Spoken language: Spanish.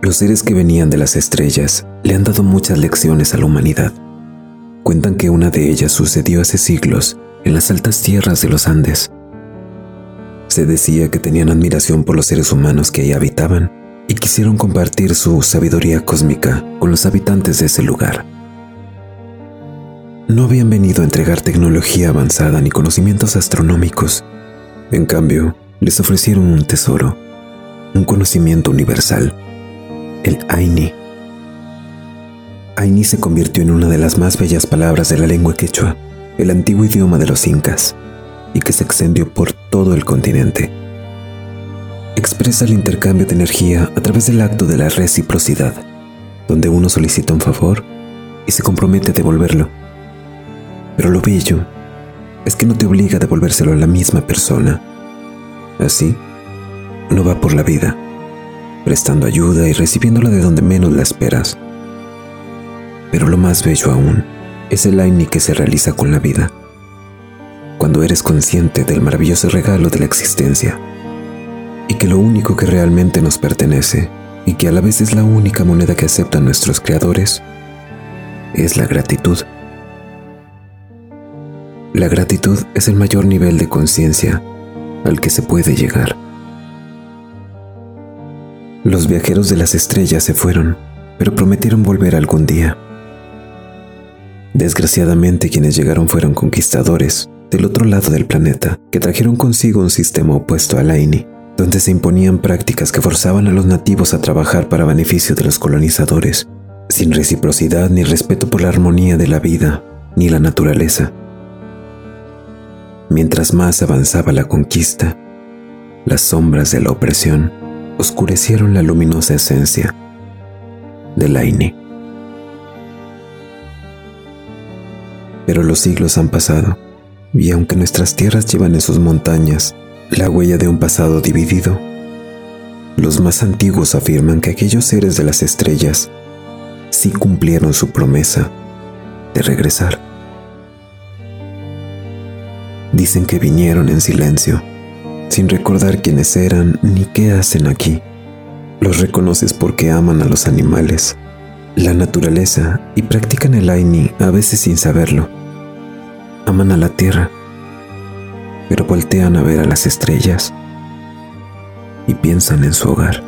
Los seres que venían de las estrellas le han dado muchas lecciones a la humanidad. Cuentan que una de ellas sucedió hace siglos en las altas tierras de los Andes. Se decía que tenían admiración por los seres humanos que ahí habitaban y quisieron compartir su sabiduría cósmica con los habitantes de ese lugar. No habían venido a entregar tecnología avanzada ni conocimientos astronómicos. En cambio, les ofrecieron un tesoro, un conocimiento universal, el Aini. Aini se convirtió en una de las más bellas palabras de la lengua quechua, el antiguo idioma de los incas, y que se extendió por todo el continente expresa el intercambio de energía a través del acto de la reciprocidad, donde uno solicita un favor y se compromete a devolverlo. Pero lo bello es que no te obliga a devolvérselo a la misma persona. Así, uno va por la vida, prestando ayuda y recibiéndola de donde menos la esperas. Pero lo más bello aún es el AINI que se realiza con la vida, cuando eres consciente del maravilloso regalo de la existencia y que lo único que realmente nos pertenece y que a la vez es la única moneda que aceptan nuestros creadores es la gratitud. La gratitud es el mayor nivel de conciencia al que se puede llegar. Los viajeros de las estrellas se fueron, pero prometieron volver algún día. Desgraciadamente quienes llegaron fueron conquistadores del otro lado del planeta que trajeron consigo un sistema opuesto al Aini donde se imponían prácticas que forzaban a los nativos a trabajar para beneficio de los colonizadores, sin reciprocidad ni respeto por la armonía de la vida ni la naturaleza. Mientras más avanzaba la conquista, las sombras de la opresión oscurecieron la luminosa esencia del Aine. Pero los siglos han pasado, y aunque nuestras tierras llevan en sus montañas la huella de un pasado dividido. Los más antiguos afirman que aquellos seres de las estrellas sí cumplieron su promesa de regresar. Dicen que vinieron en silencio, sin recordar quiénes eran ni qué hacen aquí. Los reconoces porque aman a los animales, la naturaleza y practican el Aini a veces sin saberlo. Aman a la tierra pero voltean a ver a las estrellas y piensan en su hogar.